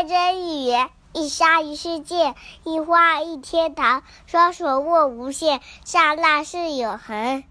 一针一一沙一世界一花一天堂双手握无限刹那是永恒。